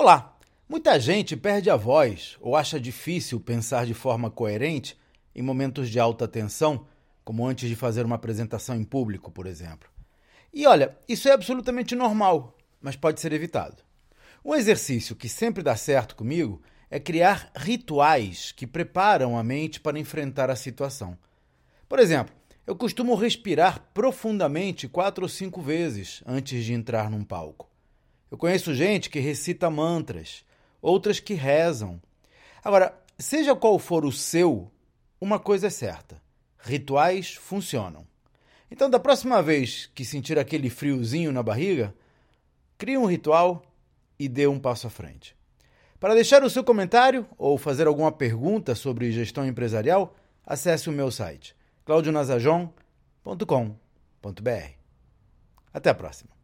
Olá! Muita gente perde a voz ou acha difícil pensar de forma coerente em momentos de alta tensão, como antes de fazer uma apresentação em público, por exemplo. E olha, isso é absolutamente normal, mas pode ser evitado. Um exercício que sempre dá certo comigo é criar rituais que preparam a mente para enfrentar a situação. Por exemplo, eu costumo respirar profundamente quatro ou cinco vezes antes de entrar num palco. Eu conheço gente que recita mantras, outras que rezam. Agora, seja qual for o seu, uma coisa é certa: rituais funcionam. Então, da próxima vez que sentir aquele friozinho na barriga, crie um ritual e dê um passo à frente. Para deixar o seu comentário ou fazer alguma pergunta sobre gestão empresarial, acesse o meu site claudionazajon.com.br. Até a próxima.